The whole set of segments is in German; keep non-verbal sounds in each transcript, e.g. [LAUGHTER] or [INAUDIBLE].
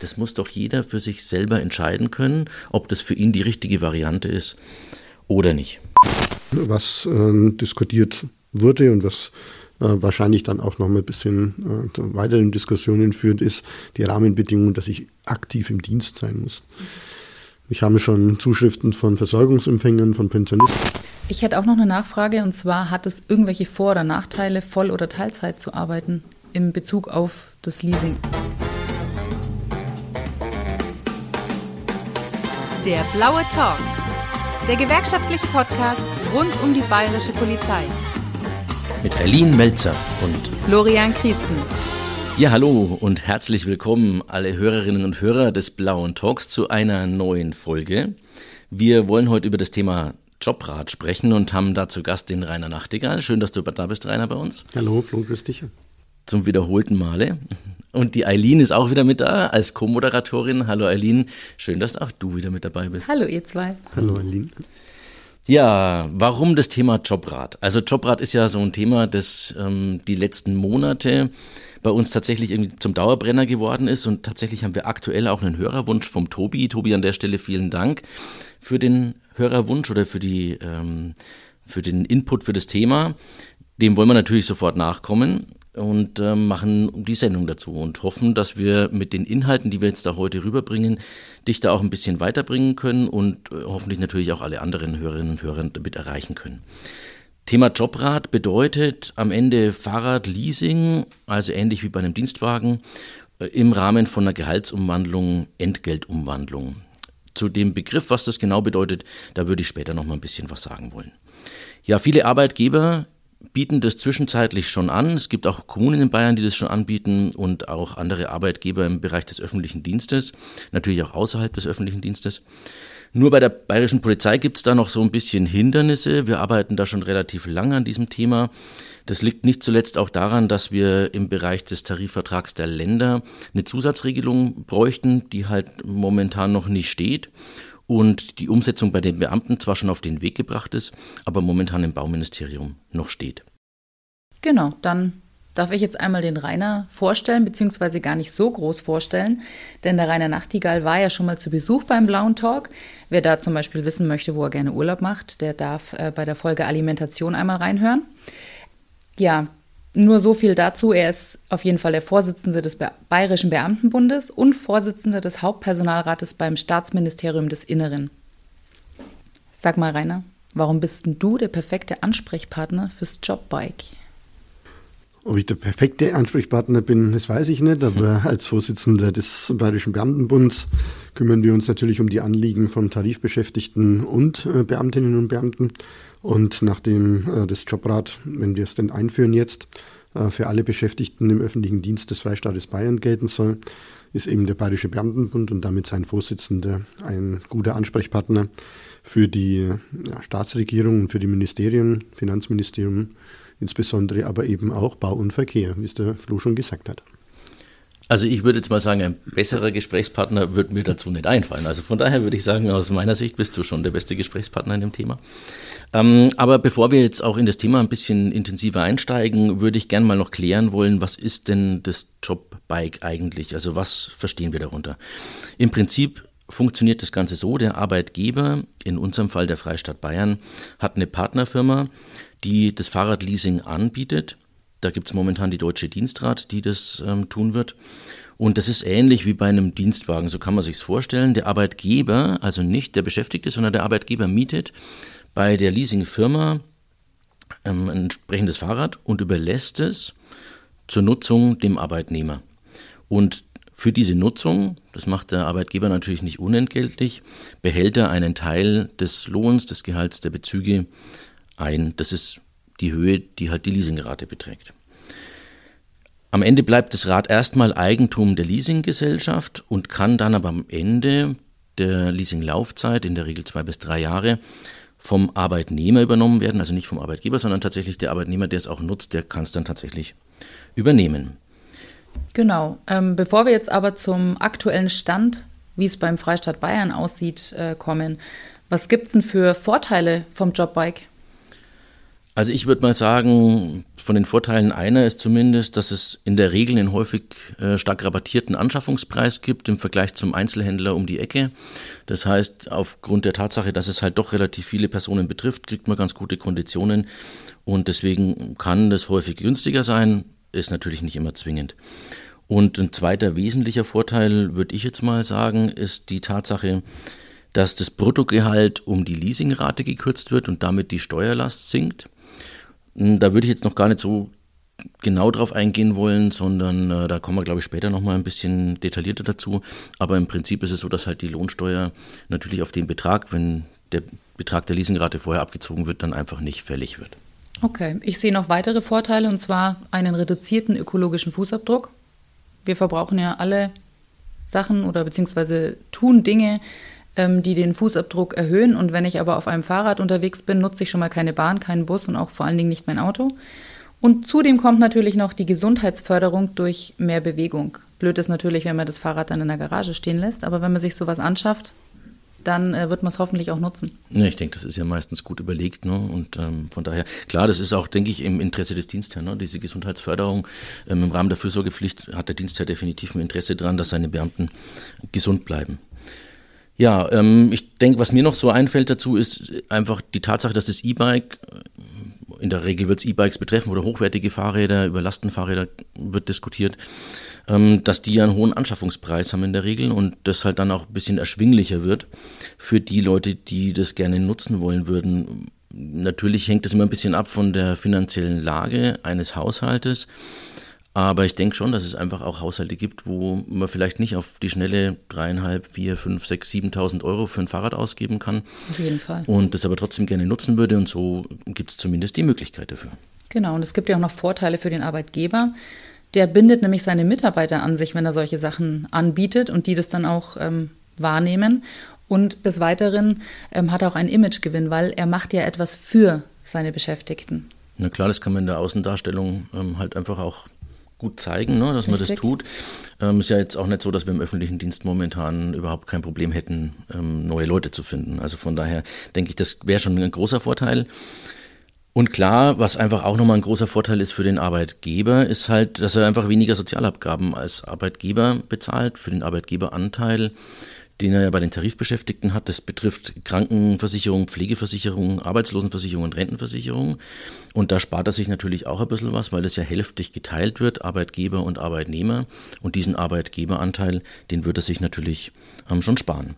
Das muss doch jeder für sich selber entscheiden können, ob das für ihn die richtige Variante ist oder nicht. Was äh, diskutiert wurde und was äh, wahrscheinlich dann auch noch mal ein bisschen äh, weiteren Diskussionen führt, ist die Rahmenbedingung, dass ich aktiv im Dienst sein muss. Ich habe schon Zuschriften von Versorgungsempfängern, von Pensionisten. Ich hätte auch noch eine Nachfrage und zwar hat es irgendwelche Vor- oder Nachteile, Voll- oder Teilzeit zu arbeiten in Bezug auf das Leasing? Der blaue Talk. Der gewerkschaftliche Podcast rund um die bayerische Polizei. Mit Eileen Melzer und Florian Christen. Ja, hallo und herzlich willkommen alle Hörerinnen und Hörer des blauen Talks zu einer neuen Folge. Wir wollen heute über das Thema Jobrat sprechen und haben dazu Gast den Rainer Nachtigall. Schön, dass du da bist, Rainer, bei uns. Hallo, Flo, grüß dich. Zum wiederholten Male. Und die Eileen ist auch wieder mit da als Co-Moderatorin. Hallo Eileen, schön, dass auch du wieder mit dabei bist. Hallo ihr zwei. Hallo Eileen. Ja, warum das Thema Jobrat? Also Jobrat ist ja so ein Thema, das ähm, die letzten Monate bei uns tatsächlich irgendwie zum Dauerbrenner geworden ist und tatsächlich haben wir aktuell auch einen Hörerwunsch vom Tobi. Tobi, an der Stelle vielen Dank für den Hörerwunsch oder für die ähm, für den Input für das Thema. Dem wollen wir natürlich sofort nachkommen und äh, machen die Sendung dazu und hoffen, dass wir mit den Inhalten, die wir jetzt da heute rüberbringen, dich da auch ein bisschen weiterbringen können und äh, hoffentlich natürlich auch alle anderen Hörerinnen und Hörer damit erreichen können. Thema Jobrat bedeutet am Ende Fahrradleasing, also ähnlich wie bei einem Dienstwagen, äh, im Rahmen von einer Gehaltsumwandlung, Entgeltumwandlung. Zu dem Begriff, was das genau bedeutet, da würde ich später noch mal ein bisschen was sagen wollen. Ja, viele Arbeitgeber bieten das zwischenzeitlich schon an. Es gibt auch Kommunen in Bayern, die das schon anbieten und auch andere Arbeitgeber im Bereich des öffentlichen Dienstes, natürlich auch außerhalb des öffentlichen Dienstes. Nur bei der bayerischen Polizei gibt es da noch so ein bisschen Hindernisse. Wir arbeiten da schon relativ lange an diesem Thema. Das liegt nicht zuletzt auch daran, dass wir im Bereich des Tarifvertrags der Länder eine Zusatzregelung bräuchten, die halt momentan noch nicht steht und die Umsetzung bei den Beamten zwar schon auf den Weg gebracht ist, aber momentan im Bauministerium noch steht. Genau, dann darf ich jetzt einmal den Rainer vorstellen, beziehungsweise gar nicht so groß vorstellen, denn der Rainer Nachtigall war ja schon mal zu Besuch beim Blauen Talk. Wer da zum Beispiel wissen möchte, wo er gerne Urlaub macht, der darf äh, bei der Folge Alimentation einmal reinhören. Ja, nur so viel dazu. Er ist auf jeden Fall der Vorsitzende des Bayerischen Beamtenbundes und Vorsitzender des Hauptpersonalrates beim Staatsministerium des Inneren. Sag mal, Rainer, warum bist denn du der perfekte Ansprechpartner fürs Jobbike? Ob ich der perfekte Ansprechpartner bin, das weiß ich nicht, aber als Vorsitzender des Bayerischen Beamtenbunds kümmern wir uns natürlich um die Anliegen von Tarifbeschäftigten und äh, Beamtinnen und Beamten. Und nachdem äh, das Jobrat, wenn wir es denn einführen jetzt, äh, für alle Beschäftigten im öffentlichen Dienst des Freistaates Bayern gelten soll, ist eben der Bayerische Beamtenbund und damit sein Vorsitzender ein guter Ansprechpartner für die ja, Staatsregierung und für die Ministerien, Finanzministerium insbesondere, aber eben auch Bau und Verkehr, wie es der Flo schon gesagt hat. Also ich würde jetzt mal sagen, ein besserer Gesprächspartner wird mir dazu nicht einfallen. Also von daher würde ich sagen, aus meiner Sicht bist du schon der beste Gesprächspartner in dem Thema. Ähm, aber bevor wir jetzt auch in das Thema ein bisschen intensiver einsteigen, würde ich gerne mal noch klären wollen, was ist denn das Jobbike eigentlich? Also was verstehen wir darunter? Im Prinzip funktioniert das Ganze so, der Arbeitgeber, in unserem Fall der Freistaat Bayern, hat eine Partnerfirma, die das Fahrradleasing anbietet da gibt es momentan die Deutsche Dienstrat, die das ähm, tun wird. Und das ist ähnlich wie bei einem Dienstwagen, so kann man sich vorstellen. Der Arbeitgeber, also nicht der Beschäftigte, sondern der Arbeitgeber mietet bei der Leasingfirma ähm, ein entsprechendes Fahrrad und überlässt es zur Nutzung dem Arbeitnehmer. Und für diese Nutzung, das macht der Arbeitgeber natürlich nicht unentgeltlich, behält er einen Teil des Lohns, des Gehalts der Bezüge ein. Das ist die Höhe, die halt die Leasingrate beträgt. Am Ende bleibt das Rad erstmal Eigentum der Leasinggesellschaft und kann dann aber am Ende der Leasinglaufzeit, in der Regel zwei bis drei Jahre, vom Arbeitnehmer übernommen werden, also nicht vom Arbeitgeber, sondern tatsächlich der Arbeitnehmer, der es auch nutzt, der kann es dann tatsächlich übernehmen. Genau. Ähm, bevor wir jetzt aber zum aktuellen Stand, wie es beim Freistaat Bayern aussieht, äh, kommen, was gibt es denn für Vorteile vom Jobbike? Also ich würde mal sagen, von den Vorteilen einer ist zumindest, dass es in der Regel einen häufig äh, stark rabattierten Anschaffungspreis gibt im Vergleich zum Einzelhändler um die Ecke. Das heißt, aufgrund der Tatsache, dass es halt doch relativ viele Personen betrifft, kriegt man ganz gute Konditionen und deswegen kann das häufig günstiger sein, ist natürlich nicht immer zwingend. Und ein zweiter wesentlicher Vorteil, würde ich jetzt mal sagen, ist die Tatsache, dass das Bruttogehalt um die Leasingrate gekürzt wird und damit die Steuerlast sinkt. Da würde ich jetzt noch gar nicht so genau drauf eingehen wollen, sondern äh, da kommen wir, glaube ich, später nochmal ein bisschen detaillierter dazu. Aber im Prinzip ist es so, dass halt die Lohnsteuer natürlich auf den Betrag, wenn der Betrag der Leasingrate vorher abgezogen wird, dann einfach nicht fällig wird. Okay, ich sehe noch weitere Vorteile und zwar einen reduzierten ökologischen Fußabdruck. Wir verbrauchen ja alle Sachen oder beziehungsweise tun Dinge, die den Fußabdruck erhöhen. Und wenn ich aber auf einem Fahrrad unterwegs bin, nutze ich schon mal keine Bahn, keinen Bus und auch vor allen Dingen nicht mein Auto. Und zudem kommt natürlich noch die Gesundheitsförderung durch mehr Bewegung. Blöd ist natürlich, wenn man das Fahrrad dann in der Garage stehen lässt, aber wenn man sich sowas anschafft, dann äh, wird man es hoffentlich auch nutzen. Ja, ich denke, das ist ja meistens gut überlegt. Ne? Und ähm, von daher, klar, das ist auch, denke ich, im Interesse des Dienstherrn. Ne? Diese Gesundheitsförderung ähm, im Rahmen der Fürsorgepflicht hat der Dienstherr definitiv ein Interesse daran, dass seine Beamten gesund bleiben. Ja, ähm, ich denke, was mir noch so einfällt dazu, ist einfach die Tatsache, dass das E-Bike, äh, in der Regel wird es E-Bikes betreffen oder hochwertige Fahrräder, über Lastenfahrräder wird diskutiert, ähm, dass die ja einen hohen Anschaffungspreis haben in der Regel und das halt dann auch ein bisschen erschwinglicher wird für die Leute, die das gerne nutzen wollen würden. Natürlich hängt es immer ein bisschen ab von der finanziellen Lage eines Haushaltes. Aber ich denke schon, dass es einfach auch Haushalte gibt, wo man vielleicht nicht auf die schnelle dreieinhalb, vier, fünf, sechs, siebentausend Euro für ein Fahrrad ausgeben kann. Auf jeden Fall. Und das aber trotzdem gerne nutzen würde. Und so gibt es zumindest die Möglichkeit dafür. Genau. Und es gibt ja auch noch Vorteile für den Arbeitgeber. Der bindet nämlich seine Mitarbeiter an sich, wenn er solche Sachen anbietet und die das dann auch ähm, wahrnehmen. Und des Weiteren ähm, hat er auch einen Imagegewinn, weil er macht ja etwas für seine Beschäftigten. Na klar, das kann man in der Außendarstellung ähm, halt einfach auch gut zeigen, ne, dass Richtig. man das tut. Ähm, ist ja jetzt auch nicht so, dass wir im öffentlichen Dienst momentan überhaupt kein Problem hätten, ähm, neue Leute zu finden. Also von daher denke ich, das wäre schon ein großer Vorteil. Und klar, was einfach auch nochmal ein großer Vorteil ist für den Arbeitgeber, ist halt, dass er einfach weniger Sozialabgaben als Arbeitgeber bezahlt für den Arbeitgeberanteil den er ja bei den Tarifbeschäftigten hat. Das betrifft Krankenversicherung, Pflegeversicherung, Arbeitslosenversicherung und Rentenversicherung. Und da spart er sich natürlich auch ein bisschen was, weil das ja hälftig geteilt wird, Arbeitgeber und Arbeitnehmer. Und diesen Arbeitgeberanteil, den wird er sich natürlich ähm, schon sparen.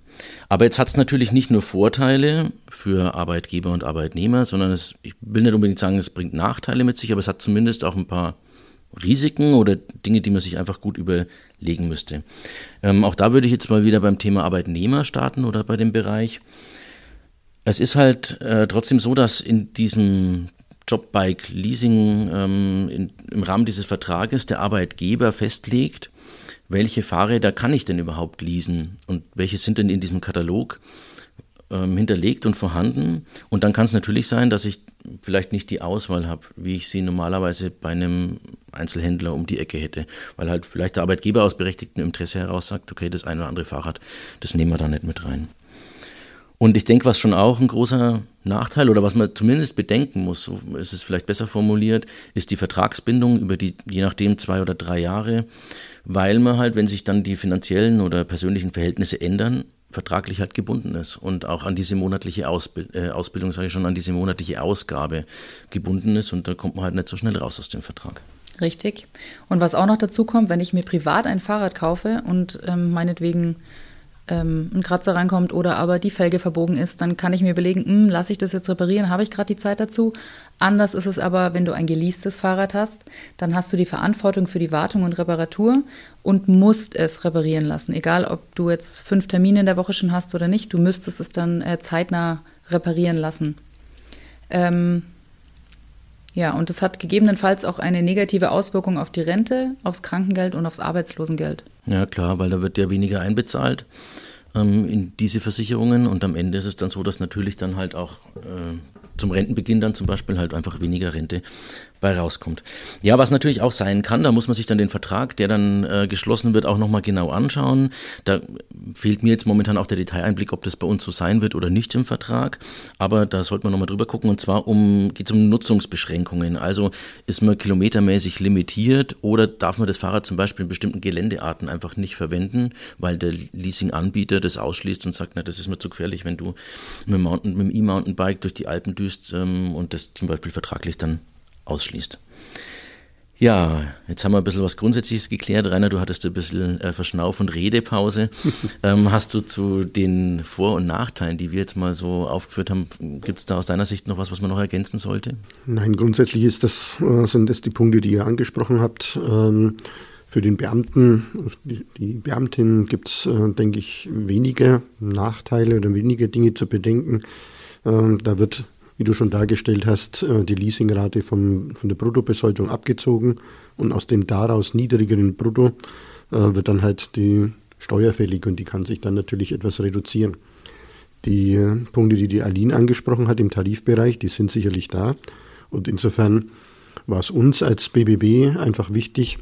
Aber jetzt hat es natürlich nicht nur Vorteile für Arbeitgeber und Arbeitnehmer, sondern es, ich will nicht unbedingt sagen, es bringt Nachteile mit sich, aber es hat zumindest auch ein paar Risiken oder Dinge, die man sich einfach gut überlegen müsste. Ähm, auch da würde ich jetzt mal wieder beim Thema Arbeitnehmer starten oder bei dem Bereich. Es ist halt äh, trotzdem so, dass in diesem Jobbike Leasing ähm, im Rahmen dieses Vertrages der Arbeitgeber festlegt, welche Fahrräder kann ich denn überhaupt leasen und welche sind denn in diesem Katalog ähm, hinterlegt und vorhanden. Und dann kann es natürlich sein, dass ich vielleicht nicht die Auswahl habe, wie ich sie normalerweise bei einem Einzelhändler um die Ecke hätte. Weil halt vielleicht der Arbeitgeber aus berechtigtem Interesse heraus sagt, okay, das eine oder andere Fahrrad, das nehmen wir da nicht mit rein. Und ich denke, was schon auch ein großer Nachteil oder was man zumindest bedenken muss, so ist es vielleicht besser formuliert, ist die Vertragsbindung über die, je nachdem, zwei oder drei Jahre, weil man halt, wenn sich dann die finanziellen oder persönlichen Verhältnisse ändern, vertraglich halt gebunden ist und auch an diese monatliche Ausbild äh, Ausbildung, sage ich schon, an diese monatliche Ausgabe gebunden ist und da kommt man halt nicht so schnell raus aus dem Vertrag. Richtig. Und was auch noch dazu kommt, wenn ich mir privat ein Fahrrad kaufe und ähm, meinetwegen ähm, ein Kratzer reinkommt oder aber die Felge verbogen ist, dann kann ich mir überlegen, hm, lasse ich das jetzt reparieren, habe ich gerade die Zeit dazu. Anders ist es aber, wenn du ein geleastes Fahrrad hast, dann hast du die Verantwortung für die Wartung und Reparatur und musst es reparieren lassen. Egal, ob du jetzt fünf Termine in der Woche schon hast oder nicht, du müsstest es dann äh, zeitnah reparieren lassen. Ähm, ja, und das hat gegebenenfalls auch eine negative Auswirkung auf die Rente, aufs Krankengeld und aufs Arbeitslosengeld. Ja, klar, weil da wird ja weniger einbezahlt ähm, in diese Versicherungen und am Ende ist es dann so, dass natürlich dann halt auch äh, zum Rentenbeginn dann zum Beispiel halt einfach weniger Rente bei rauskommt. Ja, was natürlich auch sein kann, da muss man sich dann den Vertrag, der dann äh, geschlossen wird, auch nochmal genau anschauen. Da fehlt mir jetzt momentan auch der Detaileinblick, ob das bei uns so sein wird oder nicht im Vertrag. Aber da sollte man nochmal drüber gucken. Und zwar um, geht es um Nutzungsbeschränkungen. Also ist man kilometermäßig limitiert oder darf man das Fahrrad zum Beispiel in bestimmten Geländearten einfach nicht verwenden, weil der Leasinganbieter das ausschließt und sagt, na, das ist mir zu gefährlich, wenn du mit dem E-Mountainbike durch die Alpen düst ähm, und das zum Beispiel vertraglich dann ausschließt. Ja, jetzt haben wir ein bisschen was Grundsätzliches geklärt. Rainer, du hattest ein bisschen äh, Verschnauf- und Redepause. [LAUGHS] ähm, hast du zu den Vor- und Nachteilen, die wir jetzt mal so aufgeführt haben, gibt es da aus deiner Sicht noch was, was man noch ergänzen sollte? Nein, grundsätzlich ist das, äh, sind das die Punkte, die ihr angesprochen habt. Ähm, für den Beamten, die, die Beamtin gibt es, äh, denke ich, weniger Nachteile oder weniger Dinge zu bedenken. Ähm, da wird wie du schon dargestellt hast, äh, die Leasingrate vom, von der Bruttobesoldung abgezogen und aus dem daraus niedrigeren Brutto äh, wird dann halt die Steuer fällig und die kann sich dann natürlich etwas reduzieren. Die äh, Punkte, die die Aline angesprochen hat im Tarifbereich, die sind sicherlich da und insofern war es uns als BBB einfach wichtig,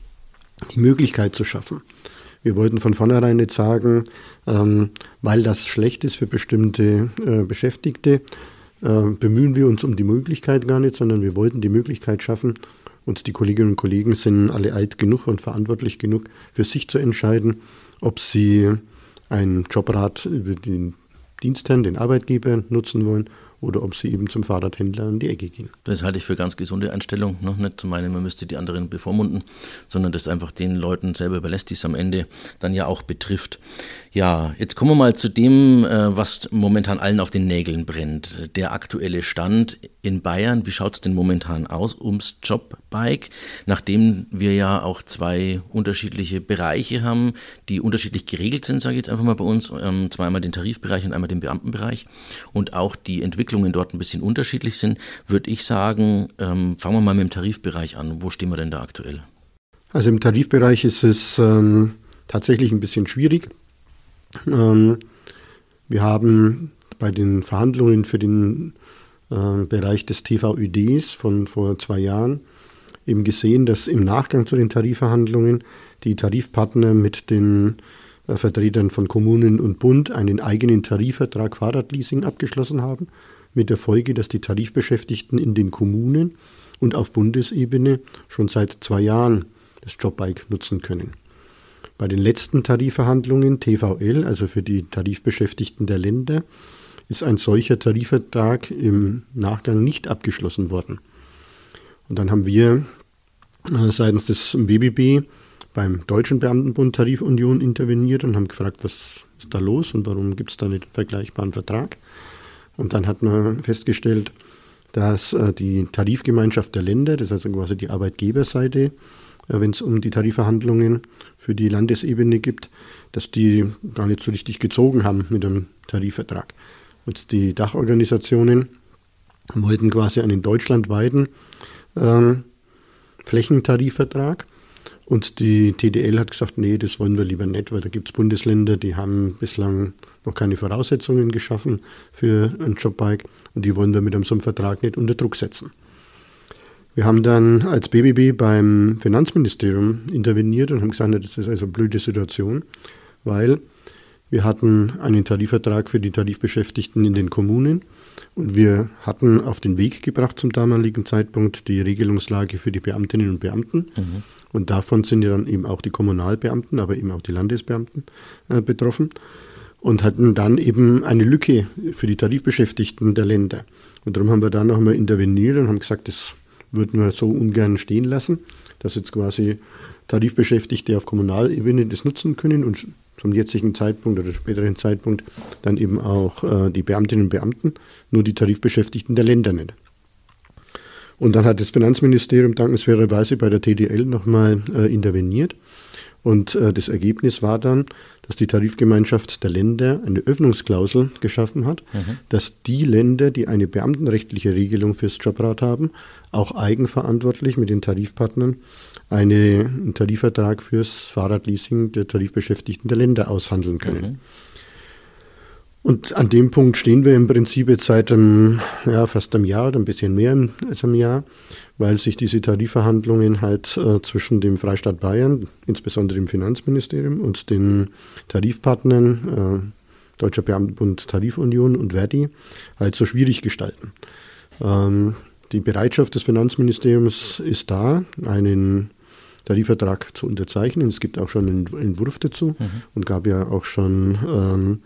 die Möglichkeit zu schaffen. Wir wollten von vornherein nicht sagen, ähm, weil das schlecht ist für bestimmte äh, Beschäftigte, bemühen wir uns um die Möglichkeit gar nicht, sondern wir wollten die Möglichkeit schaffen, und die Kolleginnen und Kollegen sind alle alt genug und verantwortlich genug, für sich zu entscheiden, ob sie einen Jobrat über den Dienstherrn, den Arbeitgeber nutzen wollen oder ob sie eben zum Fahrradhändler in die Ecke gehen. Das halte ich für ganz gesunde Einstellung. Ne? Nicht zu meinen, man müsste die anderen bevormunden, sondern das einfach den Leuten selber überlässt, die es am Ende dann ja auch betrifft. Ja, jetzt kommen wir mal zu dem, äh, was momentan allen auf den Nägeln brennt. Der aktuelle Stand in Bayern. Wie schaut es denn momentan aus ums Jobbike? Nachdem wir ja auch zwei unterschiedliche Bereiche haben, die unterschiedlich geregelt sind, sage ich jetzt einfach mal bei uns. Ähm, zweimal den Tarifbereich und einmal den Beamtenbereich. Und auch die Entwicklungen dort ein bisschen unterschiedlich sind, würde ich sagen, ähm, fangen wir mal mit dem Tarifbereich an. Wo stehen wir denn da aktuell? Also im Tarifbereich ist es ähm, tatsächlich ein bisschen schwierig. Ähm, wir haben bei den Verhandlungen für den äh, Bereich des TVÖDs von vor zwei Jahren eben gesehen, dass im Nachgang zu den Tarifverhandlungen die Tarifpartner mit den äh, Vertretern von Kommunen und Bund einen eigenen Tarifvertrag Fahrradleasing abgeschlossen haben, mit der Folge, dass die Tarifbeschäftigten in den Kommunen und auf Bundesebene schon seit zwei Jahren das Jobbike nutzen können. Bei den letzten Tarifverhandlungen TVL, also für die Tarifbeschäftigten der Länder, ist ein solcher Tarifvertrag im Nachgang nicht abgeschlossen worden. Und dann haben wir äh, seitens des BBB beim Deutschen Beamtenbund Tarifunion interveniert und haben gefragt, was ist da los und warum gibt es da nicht einen vergleichbaren Vertrag. Und dann hat man festgestellt, dass äh, die Tarifgemeinschaft der Länder, das ist also quasi die Arbeitgeberseite, wenn es um die Tarifverhandlungen für die Landesebene gibt, dass die gar nicht so richtig gezogen haben mit dem Tarifvertrag. Und die Dachorganisationen wollten quasi einen deutschlandweiten ähm, Flächentarifvertrag. Und die TDL hat gesagt, nee, das wollen wir lieber nicht, weil da gibt es Bundesländer, die haben bislang noch keine Voraussetzungen geschaffen für ein Jobbike und die wollen wir mit so einem Vertrag nicht unter Druck setzen. Wir haben dann als BBB beim Finanzministerium interveniert und haben gesagt, das ist also eine blöde Situation, weil wir hatten einen Tarifvertrag für die Tarifbeschäftigten in den Kommunen und wir hatten auf den Weg gebracht zum damaligen Zeitpunkt die Regelungslage für die Beamtinnen und Beamten. Mhm. Und davon sind ja dann eben auch die Kommunalbeamten, aber eben auch die Landesbeamten äh, betroffen und hatten dann eben eine Lücke für die Tarifbeschäftigten der Länder. Und darum haben wir da nochmal interveniert und haben gesagt, das würden wir so ungern stehen lassen, dass jetzt quasi Tarifbeschäftigte auf Kommunalebene das nutzen können und zum jetzigen Zeitpunkt oder späteren Zeitpunkt dann eben auch äh, die Beamtinnen und Beamten, nur die Tarifbeschäftigten der Länder nicht. Und dann hat das Finanzministerium dankenswerterweise bei der TDL nochmal äh, interveniert und äh, das Ergebnis war dann, dass die Tarifgemeinschaft der Länder eine Öffnungsklausel geschaffen hat, mhm. dass die Länder, die eine beamtenrechtliche Regelung fürs Jobrat haben, auch eigenverantwortlich mit den Tarifpartnern eine, einen Tarifvertrag fürs Fahrradleasing der Tarifbeschäftigten der Länder aushandeln können. Mhm. Und an dem Punkt stehen wir im Prinzip jetzt seit einem, ja, fast einem Jahr oder ein bisschen mehr als einem Jahr, weil sich diese Tarifverhandlungen halt äh, zwischen dem Freistaat Bayern, insbesondere dem Finanzministerium und den Tarifpartnern, äh, Deutscher Beamtenbund Tarifunion und Verdi, halt so schwierig gestalten. Ähm, die Bereitschaft des Finanzministeriums ist da, einen Tarifvertrag zu unterzeichnen. Es gibt auch schon einen Entwurf dazu mhm. und gab ja auch schon ähm,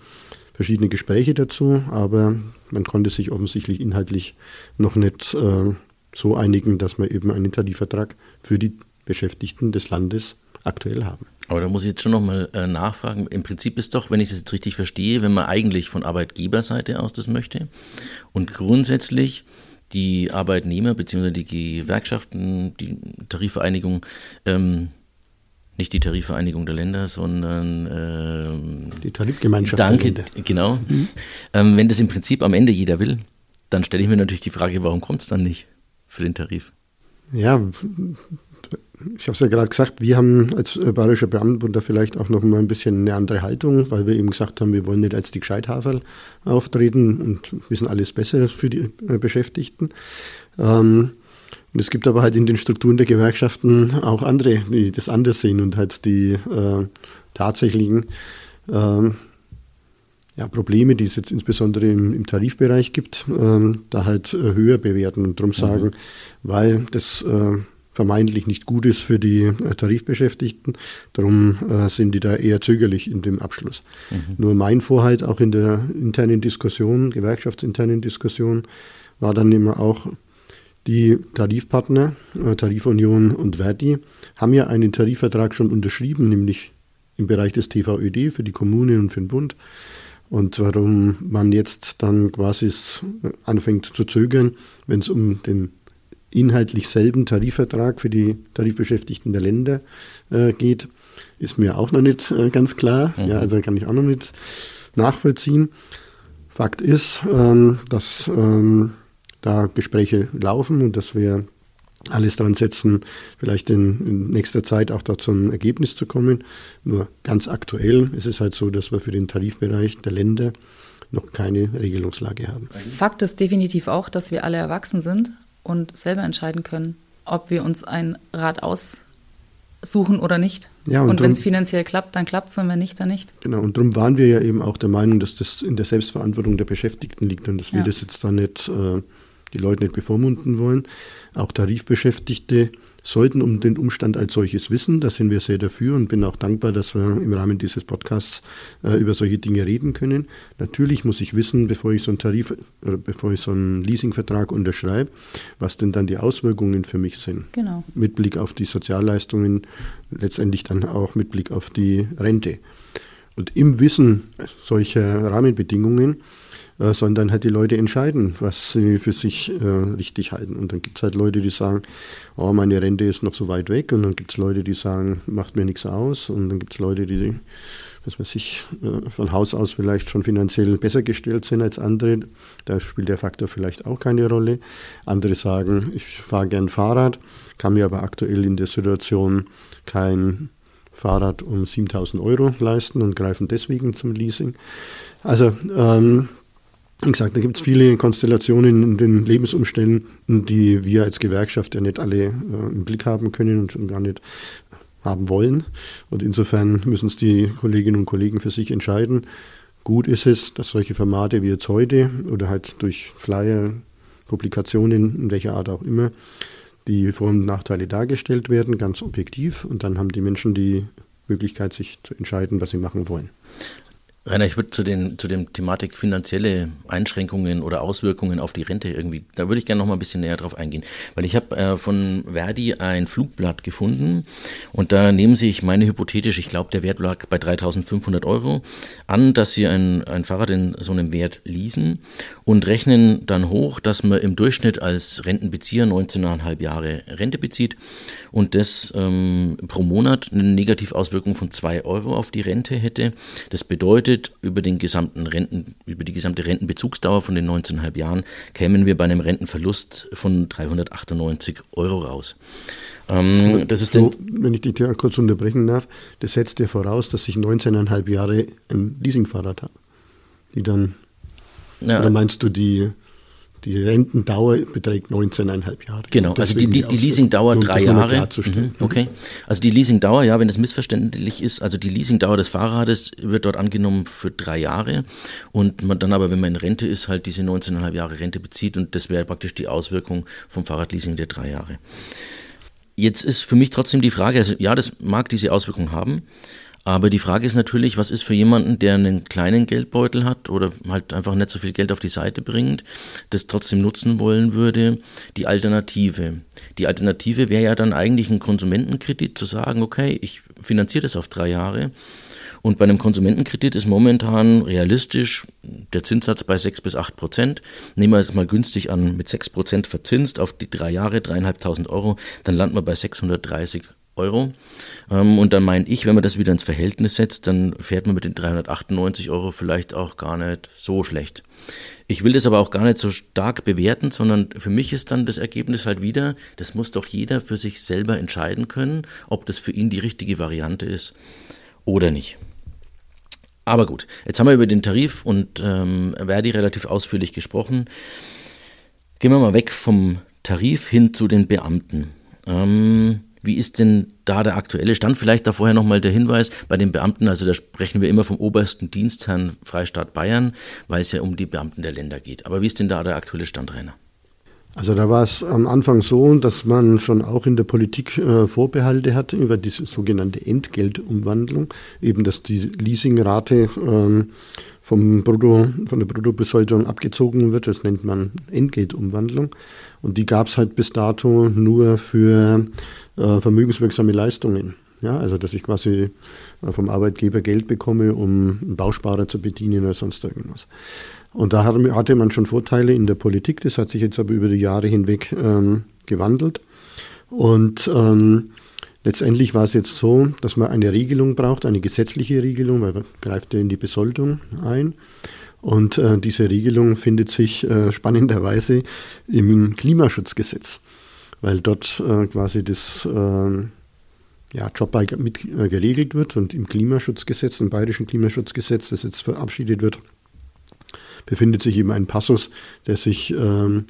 verschiedene Gespräche dazu, aber man konnte sich offensichtlich inhaltlich noch nicht äh, so einigen, dass wir eben einen Tarifvertrag für die Beschäftigten des Landes aktuell haben. Aber da muss ich jetzt schon nochmal äh, nachfragen. Im Prinzip ist doch, wenn ich es jetzt richtig verstehe, wenn man eigentlich von Arbeitgeberseite aus das möchte und grundsätzlich die Arbeitnehmer bzw. die Gewerkschaften, die Tarifvereinigung ähm, nicht die Tarifvereinigung der Länder, sondern ähm, die Tarifgemeinschaft. Danke, der Länder. genau. Mhm. Ähm, wenn das im Prinzip am Ende jeder will, dann stelle ich mir natürlich die Frage, warum kommt es dann nicht für den Tarif? Ja, ich habe es ja gerade gesagt, wir haben als Bayerischer Beamtenbund da vielleicht auch noch mal ein bisschen eine andere Haltung, weil wir eben gesagt haben, wir wollen nicht als die Gescheithaferl auftreten und wissen alles besser für die Beschäftigten. Ähm, es gibt aber halt in den Strukturen der Gewerkschaften auch andere, die das anders sehen und halt die äh, tatsächlichen äh, ja, Probleme, die es jetzt insbesondere im, im Tarifbereich gibt, äh, da halt äh, höher bewerten und darum mhm. sagen, mhm. weil das äh, vermeintlich nicht gut ist für die äh, Tarifbeschäftigten. Darum sind die da eher zögerlich in dem Abschluss. Mhm. Nur mein Vorhalt auch in der internen Diskussion, gewerkschaftsinternen Diskussion, war dann immer auch, die Tarifpartner, äh, Tarifunion und Verdi, haben ja einen Tarifvertrag schon unterschrieben, nämlich im Bereich des TVÖD für die Kommune und für den Bund. Und warum man jetzt dann quasi anfängt zu zögern, wenn es um den inhaltlich selben Tarifvertrag für die Tarifbeschäftigten der Länder äh, geht, ist mir auch noch nicht äh, ganz klar. Mhm. Ja, also kann ich auch noch nicht nachvollziehen. Fakt ist, ähm, dass ähm, da Gespräche laufen und dass wir alles dran setzen, vielleicht in, in, nächster Zeit auch da zum Ergebnis zu kommen. Nur ganz aktuell ist es halt so, dass wir für den Tarifbereich der Länder noch keine Regelungslage haben. Fakt ist definitiv auch, dass wir alle erwachsen sind und selber entscheiden können, ob wir uns ein Rad aussuchen oder nicht. Ja, und, und wenn es finanziell klappt, dann klappt es und wenn nicht, dann nicht. Genau, und darum waren wir ja eben auch der Meinung, dass das in der Selbstverantwortung der Beschäftigten liegt und dass ja. wir das jetzt da nicht äh, die Leute nicht bevormunden wollen. Auch Tarifbeschäftigte sollten um den Umstand als solches wissen. Da sind wir sehr dafür und bin auch dankbar, dass wir im Rahmen dieses Podcasts äh, über solche Dinge reden können. Natürlich muss ich wissen, bevor ich so einen Tarif oder bevor ich so einen Leasingvertrag unterschreibe, was denn dann die Auswirkungen für mich sind. Genau. Mit Blick auf die Sozialleistungen, letztendlich dann auch mit Blick auf die Rente. Und im Wissen solcher Rahmenbedingungen äh, sondern halt die Leute entscheiden, was sie für sich äh, richtig halten. Und dann gibt es halt Leute, die sagen, oh, meine Rente ist noch so weit weg. Und dann gibt es Leute, die sagen, macht mir nichts aus. Und dann gibt es Leute, die, was weiß ich, äh, von Haus aus vielleicht schon finanziell besser gestellt sind als andere. Da spielt der Faktor vielleicht auch keine Rolle. Andere sagen, ich fahre gern Fahrrad, kann mir aber aktuell in der Situation kein Fahrrad um 7000 Euro leisten und greifen deswegen zum Leasing. Also ähm, wie gesagt, da gibt es viele Konstellationen in den Lebensumständen, die wir als Gewerkschaft ja nicht alle äh, im Blick haben können und schon gar nicht haben wollen. Und insofern müssen es die Kolleginnen und Kollegen für sich entscheiden. Gut ist es, dass solche Formate wie jetzt heute oder halt durch Flyer, Publikationen, in welcher Art auch immer, die Vor- und Nachteile dargestellt werden, ganz objektiv. Und dann haben die Menschen die Möglichkeit, sich zu entscheiden, was sie machen wollen. Rainer, ich würde zu, den, zu dem Thematik finanzielle Einschränkungen oder Auswirkungen auf die Rente irgendwie, da würde ich gerne noch mal ein bisschen näher drauf eingehen. Weil ich habe äh, von Verdi ein Flugblatt gefunden und da nehmen Sie, ich meine hypothetisch, ich glaube der Wert lag bei 3500 Euro, an, dass Sie ein, ein Fahrrad in so einem Wert leasen und rechnen dann hoch, dass man im Durchschnitt als Rentenbezieher 19,5 Jahre Rente bezieht und das ähm, pro Monat eine Negativauswirkung von 2 Euro auf die Rente hätte. Das bedeutet, über, den gesamten Renten, über die gesamte Rentenbezugsdauer von den 19,5 Jahren kämen wir bei einem Rentenverlust von 398 Euro raus. Ähm, das ist so, wenn ich die Tür kurz unterbrechen darf, das setzt ja voraus, dass ich 19,5 Jahre ein Leasingfahrrad habe. die dann, ja. oder meinst du die die Rentendauer beträgt 19,5 Jahre. Genau, also die, die, die Leasingdauer drei Jahre. Mhm, okay, also die Leasingdauer, ja, wenn das missverständlich ist, also die Leasingdauer des Fahrrades wird dort angenommen für drei Jahre und man dann aber, wenn man in Rente ist, halt diese 19,5 Jahre Rente bezieht und das wäre praktisch die Auswirkung vom Fahrradleasing der drei Jahre. Jetzt ist für mich trotzdem die Frage, also ja, das mag diese Auswirkung haben, aber die Frage ist natürlich, was ist für jemanden, der einen kleinen Geldbeutel hat oder halt einfach nicht so viel Geld auf die Seite bringt, das trotzdem nutzen wollen würde, die Alternative. Die Alternative wäre ja dann eigentlich ein Konsumentenkredit zu sagen, okay, ich finanziere das auf drei Jahre. Und bei einem Konsumentenkredit ist momentan realistisch der Zinssatz bei 6 bis 8 Prozent. Nehmen wir jetzt mal günstig an, mit 6 Prozent verzinst auf die drei Jahre, dreieinhalbtausend Euro, dann landen wir bei 630 Euro. Ähm, und dann meine ich, wenn man das wieder ins Verhältnis setzt, dann fährt man mit den 398 Euro vielleicht auch gar nicht so schlecht. Ich will das aber auch gar nicht so stark bewerten, sondern für mich ist dann das Ergebnis halt wieder, das muss doch jeder für sich selber entscheiden können, ob das für ihn die richtige Variante ist oder nicht. Aber gut, jetzt haben wir über den Tarif und ähm, Verdi relativ ausführlich gesprochen. Gehen wir mal weg vom Tarif hin zu den Beamten. Ähm, wie ist denn da der aktuelle Stand? Vielleicht da vorher nochmal der Hinweis bei den Beamten, also da sprechen wir immer vom obersten Dienstherrn Freistaat Bayern, weil es ja um die Beamten der Länder geht. Aber wie ist denn da der aktuelle Stand, Rainer? Also da war es am Anfang so, dass man schon auch in der Politik äh, Vorbehalte hat über diese sogenannte Entgeltumwandlung, eben dass die Leasingrate ähm, vom Brutto, von der Bruttobesoldung abgezogen wird. Das nennt man Entgeltumwandlung. Und die gab es halt bis dato nur für äh, vermögenswirksame Leistungen. Ja, also dass ich quasi äh, vom Arbeitgeber Geld bekomme, um einen Bausparer zu bedienen oder sonst irgendwas. Und da hatte man schon Vorteile in der Politik, das hat sich jetzt aber über die Jahre hinweg ähm, gewandelt. Und ähm, letztendlich war es jetzt so, dass man eine Regelung braucht, eine gesetzliche Regelung, weil man greift ja in die Besoldung ein. Und äh, diese Regelung findet sich äh, spannenderweise im Klimaschutzgesetz weil dort äh, quasi das äh, ja, Jobbike mit äh, geregelt wird und im Klimaschutzgesetz, im bayerischen Klimaschutzgesetz, das jetzt verabschiedet wird, befindet sich eben ein Passus, der sich ähm,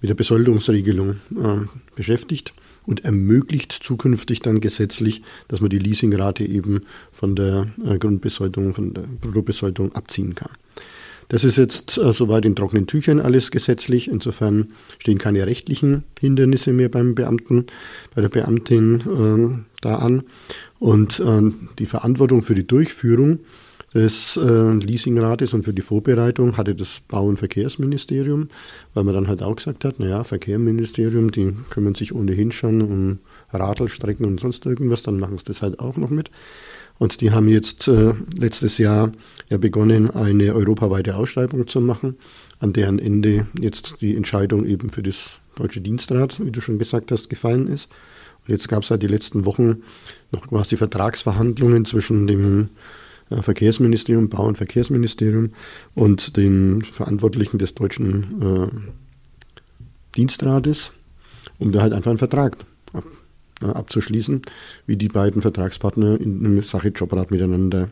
mit der Besoldungsregelung äh, beschäftigt und ermöglicht zukünftig dann gesetzlich, dass man die Leasingrate eben von der äh, Grundbesoldung, von der Bruttobesoldung abziehen kann. Das ist jetzt äh, soweit in trockenen Tüchern alles gesetzlich. Insofern stehen keine rechtlichen Hindernisse mehr beim Beamten, bei der Beamtin äh, da an. Und äh, die Verantwortung für die Durchführung des äh, Leasingrates und für die Vorbereitung hatte das Bau- und Verkehrsministerium, weil man dann halt auch gesagt hat, naja, Verkehrsministerium, die kümmern sich ohnehin schon um Radlstrecken und sonst irgendwas, dann machen sie das halt auch noch mit. Und die haben jetzt äh, letztes Jahr ja begonnen, eine europaweite Ausschreibung zu machen, an deren Ende jetzt die Entscheidung eben für das Deutsche Dienstrat, wie du schon gesagt hast, gefallen ist. Und jetzt gab es halt die letzten Wochen noch quasi Vertragsverhandlungen zwischen dem äh, Verkehrsministerium, Bau- und Verkehrsministerium und den Verantwortlichen des deutschen äh, Dienstrates, um da halt einfach einen Vertrag ab, abzuschließen, wie die beiden Vertragspartner in der Sache Jobrat miteinander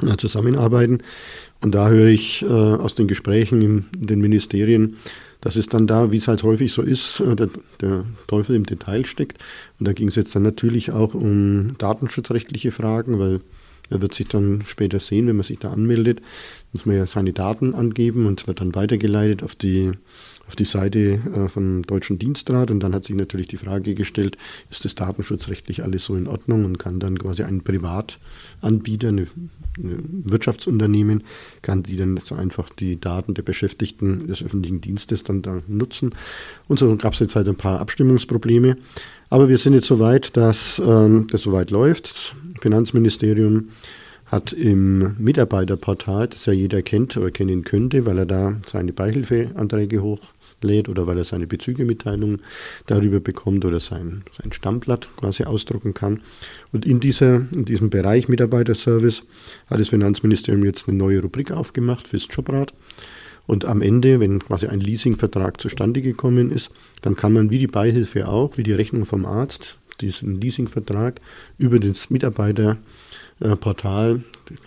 äh, zusammenarbeiten. Und da höre ich äh, aus den Gesprächen in, den Ministerien, dass es dann da, wie es halt häufig so ist, äh, der, der, Teufel im Detail steckt. Und da ging es jetzt dann natürlich auch um datenschutzrechtliche Fragen, weil er wird sich dann später sehen, wenn man sich da anmeldet, muss man ja seine Daten angeben und wird dann weitergeleitet auf die auf die Seite äh, vom Deutschen Dienstrat und dann hat sich natürlich die Frage gestellt, ist das datenschutzrechtlich alles so in Ordnung und kann dann quasi ein Privatanbieter, ein Wirtschaftsunternehmen, kann die dann so einfach die Daten der Beschäftigten des öffentlichen Dienstes dann da nutzen. Und so gab es jetzt halt ein paar Abstimmungsprobleme. Aber wir sind jetzt so weit, dass ähm, das soweit läuft. Finanzministerium hat im Mitarbeiterportal, das ja jeder kennt oder kennen könnte, weil er da seine Beihilfeanträge hochlädt oder weil er seine Bezügemitteilungen darüber bekommt oder sein, sein Stammblatt quasi ausdrucken kann. Und in, dieser, in diesem Bereich Mitarbeiterservice hat das Finanzministerium jetzt eine neue Rubrik aufgemacht fürs Jobrad. Und am Ende, wenn quasi ein Leasingvertrag zustande gekommen ist, dann kann man wie die Beihilfe auch, wie die Rechnung vom Arzt, diesen Leasingvertrag über das Mitarbeiter äh, Portal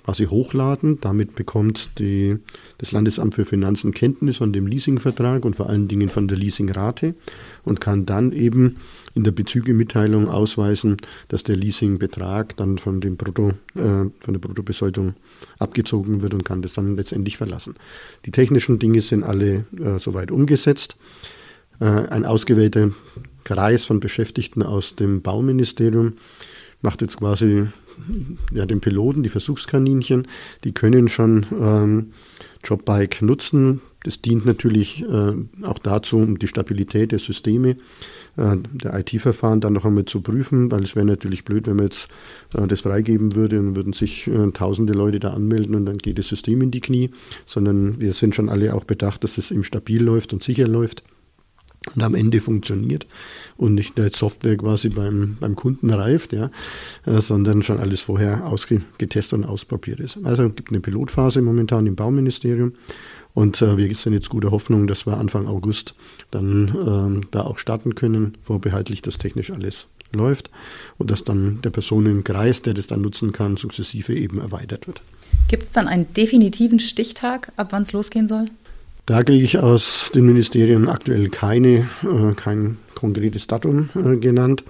quasi hochladen. Damit bekommt die, das Landesamt für Finanzen Kenntnis von dem Leasingvertrag und vor allen Dingen von der Leasingrate und kann dann eben in der Bezügemitteilung ausweisen, dass der Leasingbetrag dann von, dem Brutto, äh, von der Bruttobesoldung abgezogen wird und kann das dann letztendlich verlassen. Die technischen Dinge sind alle äh, soweit umgesetzt. Äh, ein ausgewählter Kreis von Beschäftigten aus dem Bauministerium macht jetzt quasi ja, den Piloten, die Versuchskaninchen, die können schon ähm, Jobbike nutzen. Das dient natürlich äh, auch dazu, um die Stabilität der Systeme äh, der IT-Verfahren dann noch einmal zu prüfen, weil es wäre natürlich blöd, wenn man jetzt äh, das freigeben würde und würden sich äh, tausende Leute da anmelden und dann geht das System in die Knie, sondern wir sind schon alle auch bedacht, dass es eben stabil läuft und sicher läuft und am Ende funktioniert und nicht der Software quasi beim, beim Kunden reift, ja, äh, sondern schon alles vorher ausgetestet und ausprobiert ist. Also es gibt eine Pilotphase momentan im Bauministerium und äh, wir sind jetzt guter Hoffnung, dass wir Anfang August dann äh, da auch starten können, vorbehaltlich, dass technisch alles läuft und dass dann der Personenkreis, der das dann nutzen kann, sukzessive eben erweitert wird. Gibt es dann einen definitiven Stichtag, ab wann es losgehen soll? Da kriege ich aus den Ministerien aktuell keine, äh, kein konkretes Datum äh, genannt,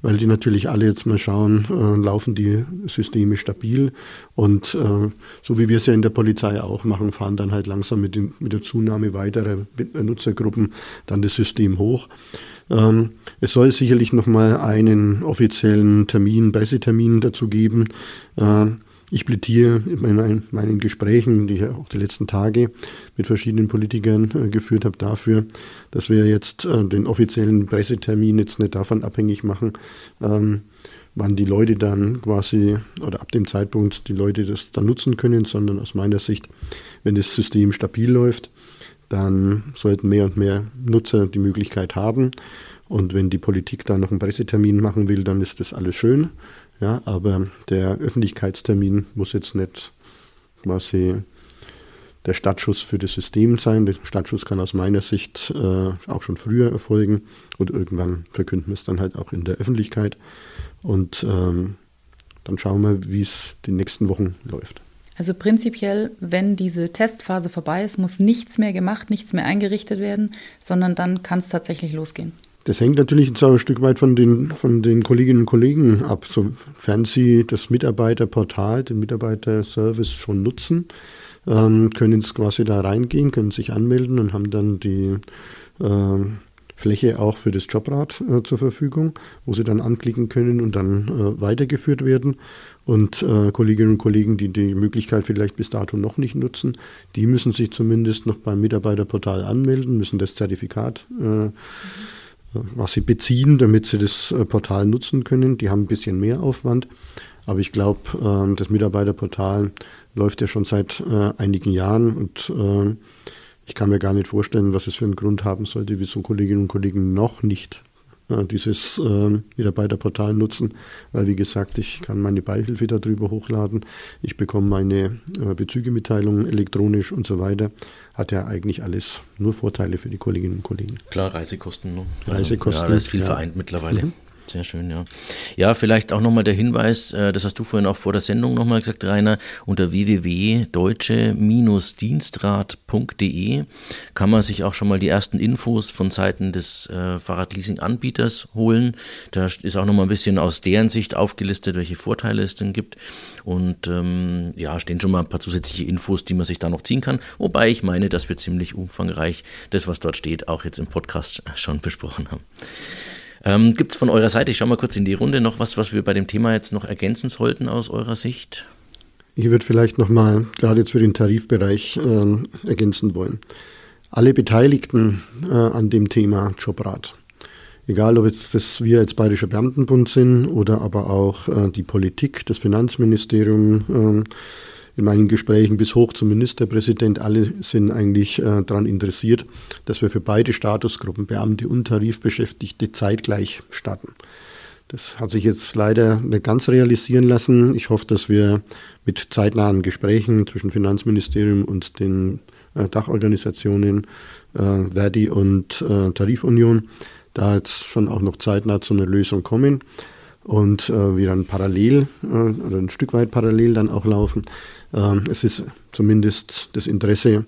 weil die natürlich alle jetzt mal schauen, äh, laufen die Systeme stabil und äh, so wie wir es ja in der Polizei auch machen, fahren dann halt langsam mit, dem, mit der Zunahme weiterer Nutzergruppen dann das System hoch. Ähm, es soll sicherlich nochmal einen offiziellen Termin, Pressetermin dazu geben. Ich plädiere in meinen, meinen, Gesprächen, die ich auch die letzten Tage mit verschiedenen Politikern äh, geführt habe, dafür, dass wir jetzt äh, den offiziellen Pressetermin jetzt nicht davon abhängig machen, ähm, wann die Leute dann quasi oder ab dem Zeitpunkt die Leute das dann nutzen können, sondern aus meiner Sicht, wenn das System stabil läuft, dann sollten mehr und mehr Nutzer die Möglichkeit haben. Und wenn die Politik da noch einen Pressetermin machen will, dann ist das alles schön. Ja, aber der Öffentlichkeitstermin muss jetzt nicht quasi der Startschuss für das System sein. Der Startschuss kann aus meiner Sicht äh, auch schon früher erfolgen und irgendwann verkünden wir es dann halt auch in der Öffentlichkeit. Und ähm, dann schauen wir, wie es die nächsten Wochen läuft. Also prinzipiell, wenn diese Testphase vorbei ist, muss nichts mehr gemacht, nichts mehr eingerichtet werden, sondern dann kann es tatsächlich losgehen. Das hängt natürlich ein Stück weit von den, von den Kolleginnen und Kollegen ab, sofern sie das Mitarbeiterportal, den Mitarbeiterservice schon nutzen, ähm, können es quasi da reingehen, können sich anmelden und haben dann die äh, Fläche auch für das Jobrad äh, zur Verfügung, wo sie dann anklicken können und dann äh, weitergeführt werden. Und äh, Kolleginnen und Kollegen, die die Möglichkeit vielleicht bis dato noch nicht nutzen, die müssen sich zumindest noch beim Mitarbeiterportal anmelden, müssen das Zertifikat äh, was sie beziehen, damit sie das äh, Portal nutzen können. Die haben ein bisschen mehr Aufwand. Aber ich glaube, ähm, das Mitarbeiterportal läuft ja schon seit äh, einigen Jahren und ähm, ich kann mir gar nicht vorstellen, was es für einen Grund haben sollte, wieso Kolleginnen und Kollegen noch nicht äh, dieses Mitarbeiterportal nutzen, weil wie gesagt, ich kann meine Beihilfe darüber hochladen, ich bekomme meine Bezügemitteilungen elektronisch und so weiter hat ja eigentlich alles nur Vorteile für die Kolleginnen und Kollegen. Klar, Reisekosten. Ne? Also, Reisekosten. Ja, da ist viel ja. vereint mittlerweile. Mhm. Sehr schön, ja. Ja, vielleicht auch nochmal der Hinweis, äh, das hast du vorhin auch vor der Sendung nochmal gesagt, Rainer, unter www.deutsche-dienstrat.de kann man sich auch schon mal die ersten Infos von Seiten des äh, Fahrradleasing-Anbieters holen. Da ist auch nochmal ein bisschen aus deren Sicht aufgelistet, welche Vorteile es denn gibt. Und ähm, ja, stehen schon mal ein paar zusätzliche Infos, die man sich da noch ziehen kann. Wobei ich meine, dass wir ziemlich umfangreich das, was dort steht, auch jetzt im Podcast schon besprochen haben. Ähm, Gibt es von eurer Seite, ich schaue mal kurz in die Runde, noch was, was wir bei dem Thema jetzt noch ergänzen sollten aus eurer Sicht? Ich würde vielleicht nochmal gerade jetzt für den Tarifbereich äh, ergänzen wollen. Alle Beteiligten äh, an dem Thema Jobrat, egal ob jetzt das wir als Bayerischer Beamtenbund sind oder aber auch äh, die Politik, das Finanzministerium, ähm, in meinen Gesprächen bis hoch zum Ministerpräsident, alle sind eigentlich äh, daran interessiert, dass wir für beide Statusgruppen, Beamte und Tarifbeschäftigte, zeitgleich starten. Das hat sich jetzt leider nicht ganz realisieren lassen. Ich hoffe, dass wir mit zeitnahen Gesprächen zwischen Finanzministerium und den äh, Dachorganisationen äh, Verdi und äh, Tarifunion da jetzt schon auch noch zeitnah zu einer Lösung kommen. Und äh, wir dann parallel äh, oder ein Stück weit parallel dann auch laufen. Ähm, es ist zumindest das Interesse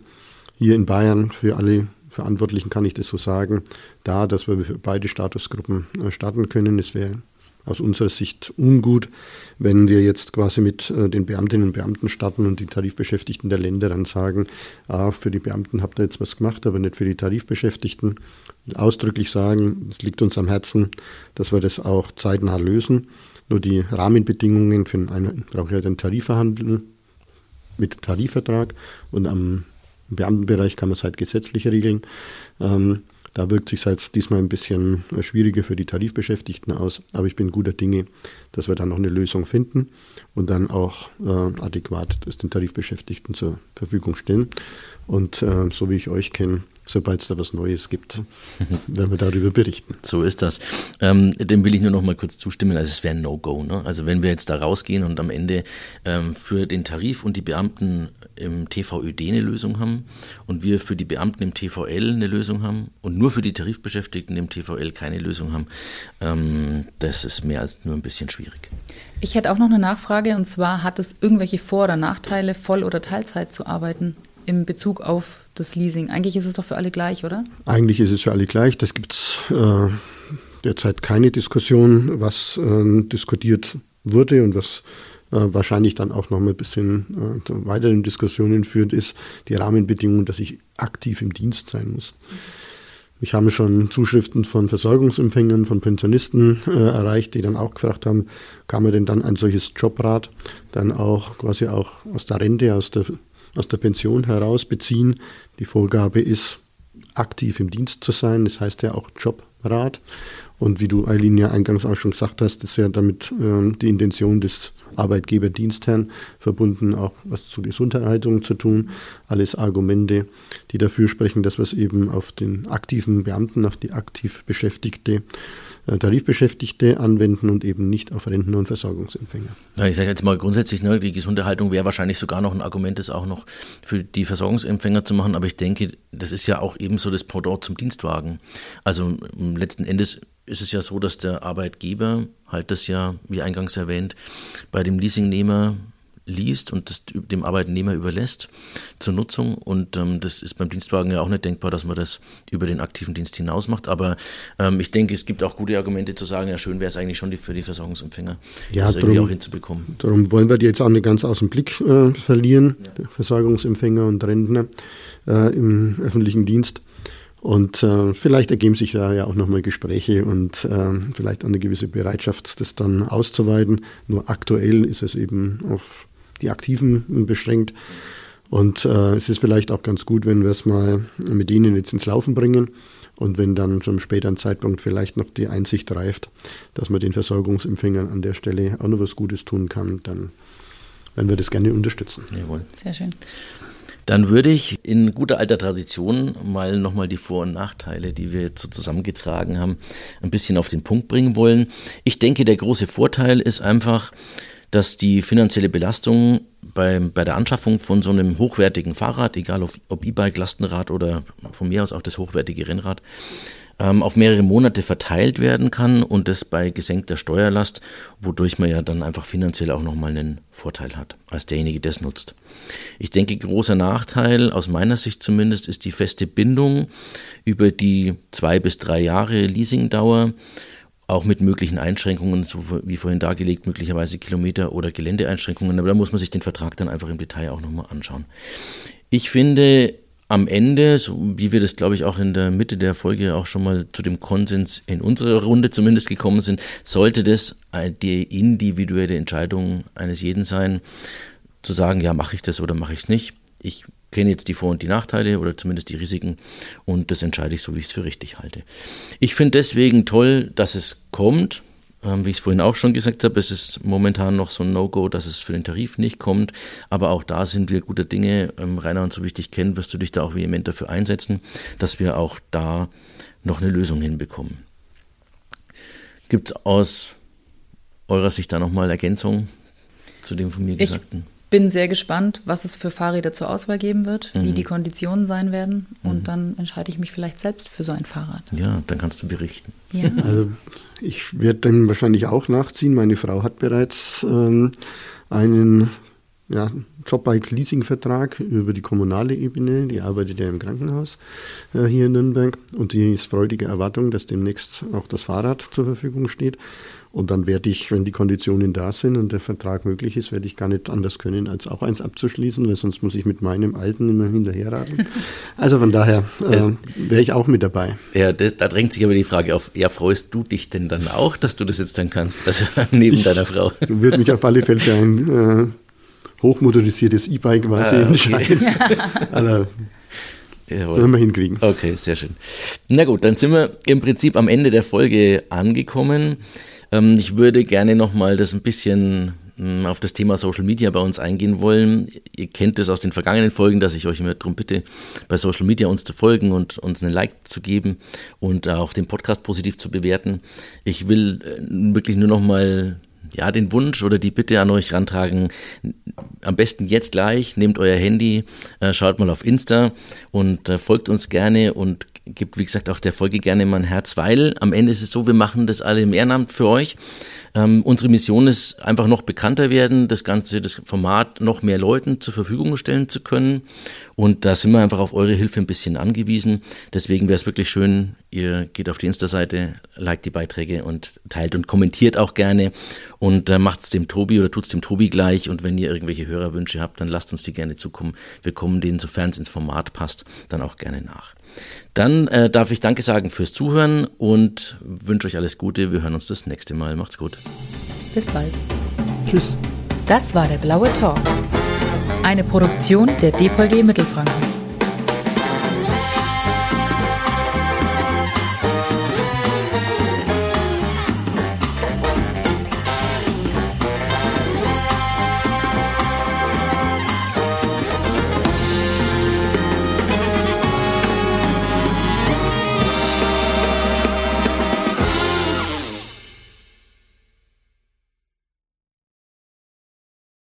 hier in Bayern für alle Verantwortlichen, kann ich das so sagen, da, dass wir für beide Statusgruppen äh, starten können. Es wäre aus unserer Sicht ungut, wenn wir jetzt quasi mit äh, den Beamtinnen und Beamten starten und die Tarifbeschäftigten der Länder dann sagen, ah, für die Beamten habt ihr jetzt was gemacht, aber nicht für die Tarifbeschäftigten. Ausdrücklich sagen, es liegt uns am Herzen, dass wir das auch zeitnah lösen. Nur die Rahmenbedingungen für einen, brauche ich halt einen Tarifverhandlung mit Tarifvertrag und am Beamtenbereich kann man es halt gesetzlich regeln. Ähm, da wirkt sich halt diesmal ein bisschen schwieriger für die Tarifbeschäftigten aus, aber ich bin guter Dinge, dass wir dann noch eine Lösung finden und dann auch äh, adäquat das den Tarifbeschäftigten zur Verfügung stellen. Und äh, so wie ich euch kenne, sobald es da was Neues gibt, [LAUGHS] werden wir darüber berichten. So ist das. Ähm, dem will ich nur noch mal kurz zustimmen. Also es wäre ein No-Go. Ne? Also wenn wir jetzt da rausgehen und am Ende ähm, für den Tarif und die Beamten im TVÖD eine Lösung haben und wir für die Beamten im TVL eine Lösung haben und nur für die Tarifbeschäftigten im TVL keine Lösung haben, ähm, das ist mehr als nur ein bisschen schwierig. Ich hätte auch noch eine Nachfrage und zwar hat es irgendwelche Vor- oder Nachteile, Voll- oder Teilzeit zu arbeiten in Bezug auf das Leasing? Eigentlich ist es doch für alle gleich, oder? Eigentlich ist es für alle gleich. Das gibt es äh, derzeit keine Diskussion, was äh, diskutiert wurde und was äh, wahrscheinlich dann auch noch mal ein bisschen äh, weiteren Diskussionen führt, ist die Rahmenbedingung, dass ich aktiv im Dienst sein muss. Ich habe schon Zuschriften von Versorgungsempfängern, von Pensionisten äh, erreicht, die dann auch gefragt haben, kann man denn dann ein solches Jobrat dann auch quasi auch aus der Rente, aus der, aus der Pension heraus beziehen. Die Vorgabe ist, aktiv im Dienst zu sein, das heißt ja auch Jobrat. Und wie du, Eileen, ja eingangs auch schon gesagt hast, ist ja damit äh, die Intention des Arbeitgeberdienstherrn verbunden, auch was zur Gesunderhaltung zu tun. Alles Argumente, die dafür sprechen, dass wir es eben auf den aktiven Beamten, auf die aktiv Beschäftigte äh, Tarifbeschäftigte anwenden und eben nicht auf Rentner und Versorgungsempfänger. Ja, ich sage jetzt mal grundsätzlich, ne, die Gesunderhaltung wäre wahrscheinlich sogar noch ein Argument, das auch noch für die Versorgungsempfänger zu machen, aber ich denke, das ist ja auch eben so das Pendant zum Dienstwagen. Also letzten Endes ist es ja so, dass der Arbeitgeber halt das ja, wie eingangs erwähnt, bei dem Leasingnehmer liest und das dem Arbeitnehmer überlässt zur Nutzung. Und ähm, das ist beim Dienstwagen ja auch nicht denkbar, dass man das über den aktiven Dienst hinaus macht. Aber ähm, ich denke, es gibt auch gute Argumente zu sagen, ja, schön wäre es eigentlich schon die, für die Versorgungsempfänger, ja, das irgendwie auch hinzubekommen. Darum wollen wir die jetzt auch nicht ganz aus dem Blick äh, verlieren, ja. Versorgungsempfänger und Rentner äh, im öffentlichen Dienst. Und äh, vielleicht ergeben sich da ja auch nochmal Gespräche und äh, vielleicht eine gewisse Bereitschaft, das dann auszuweiten. Nur aktuell ist es eben auf die Aktiven beschränkt. Und äh, es ist vielleicht auch ganz gut, wenn wir es mal mit ihnen jetzt ins Laufen bringen. Und wenn dann zum späteren Zeitpunkt vielleicht noch die Einsicht reift, dass man den Versorgungsempfängern an der Stelle auch noch was Gutes tun kann, dann werden wir das gerne unterstützen. Jawohl. Sehr schön. Dann würde ich in guter alter Tradition mal nochmal die Vor- und Nachteile, die wir jetzt so zusammengetragen haben, ein bisschen auf den Punkt bringen wollen. Ich denke, der große Vorteil ist einfach, dass die finanzielle Belastung bei, bei der Anschaffung von so einem hochwertigen Fahrrad, egal ob E-Bike, Lastenrad oder von mir aus auch das hochwertige Rennrad, ähm, auf mehrere Monate verteilt werden kann und das bei gesenkter Steuerlast, wodurch man ja dann einfach finanziell auch nochmal einen Vorteil hat, als derjenige, der es nutzt. Ich denke, großer Nachteil, aus meiner Sicht zumindest, ist die feste Bindung über die zwei bis drei Jahre Leasingdauer auch mit möglichen Einschränkungen, so wie vorhin dargelegt, möglicherweise Kilometer- oder Geländeeinschränkungen. Aber da muss man sich den Vertrag dann einfach im Detail auch nochmal anschauen. Ich finde, am Ende, so wie wir das glaube ich auch in der Mitte der Folge auch schon mal zu dem Konsens in unserer Runde zumindest gekommen sind, sollte das die individuelle Entscheidung eines jeden sein, zu sagen, ja, mache ich das oder mache ich es nicht. Ich kenne jetzt die Vor- und die Nachteile oder zumindest die Risiken und das entscheide ich so, wie ich es für richtig halte. Ich finde deswegen toll, dass es kommt. Ähm, wie ich es vorhin auch schon gesagt habe, es ist momentan noch so ein No-Go, dass es für den Tarif nicht kommt. Aber auch da sind wir guter Dinge. Ähm, Rainer, und so wie ich dich kenne, wirst du dich da auch vehement dafür einsetzen, dass wir auch da noch eine Lösung hinbekommen. Gibt es aus eurer Sicht da nochmal Ergänzungen zu dem von mir Gesagten? Bin sehr gespannt, was es für Fahrräder zur Auswahl geben wird, wie Mhm. die Konditionen sein werden. Und dann entscheide ich mich vielleicht selbst für so ein Fahrrad. Ja, dann kannst du berichten. Ja. [LAUGHS] Also ich werde dann wahrscheinlich auch nachziehen. Meine Frau hat bereits ähm, einen ja, Jobbike-Leasing-Vertrag über die kommunale Ebene. Die arbeitet ja im Krankenhaus äh, hier in Nürnberg und die ist freudige Erwartung, dass demnächst auch das Fahrrad zur Verfügung steht. Und dann werde ich, wenn die Konditionen da sind und der Vertrag möglich ist, werde ich gar nicht anders können, als auch eins abzuschließen, weil sonst muss ich mit meinem alten immer hinterherraten. [LAUGHS] Also von daher äh, wäre ich auch mit dabei. Ja, das, da drängt sich aber die Frage auf, ja, freust du dich denn dann auch, dass du das jetzt dann kannst? Also [LAUGHS] neben deiner Frau. [LAUGHS] Würde mich auf alle Fälle für ein äh, hochmotorisiertes E-Bike quasi Ah, okay. entscheiden. Also, Jawohl. werden wir hinkriegen. Okay, sehr schön. Na gut, dann sind wir im Prinzip am Ende der Folge angekommen. Ähm, ich würde gerne nochmal das ein bisschen mh, auf das Thema Social Media bei uns eingehen wollen. Ihr kennt es aus den vergangenen Folgen, dass ich euch immer darum bitte, bei Social Media uns zu folgen und uns einen Like zu geben und auch den Podcast positiv zu bewerten. Ich will äh, wirklich nur nochmal ja, den Wunsch oder die Bitte an euch rantragen, am besten jetzt gleich, nehmt euer Handy, äh, schaut mal auf Insta und äh, folgt uns gerne und gibt, wie gesagt, auch der Folge gerne mal ein Herz, weil am Ende ist es so, wir machen das alle im Ehrenamt für euch. Ähm, unsere Mission ist einfach noch bekannter werden, das Ganze, das Format noch mehr Leuten zur Verfügung stellen zu können. Und da sind wir einfach auf eure Hilfe ein bisschen angewiesen. Deswegen wäre es wirklich schön, ihr geht auf die Insta-Seite, liked die Beiträge und teilt und kommentiert auch gerne und äh, macht es dem Tobi oder tut es dem Tobi gleich. Und wenn ihr irgendwelche Hörerwünsche habt, dann lasst uns die gerne zukommen. Wir kommen denen, sofern es ins Format passt, dann auch gerne nach. Dann äh, darf ich Danke sagen fürs Zuhören und wünsche euch alles Gute. Wir hören uns das nächste Mal. Macht's gut. Bis bald. Tschüss. Das war der Blaue Talk. Eine Produktion der DPG Mittelfranken.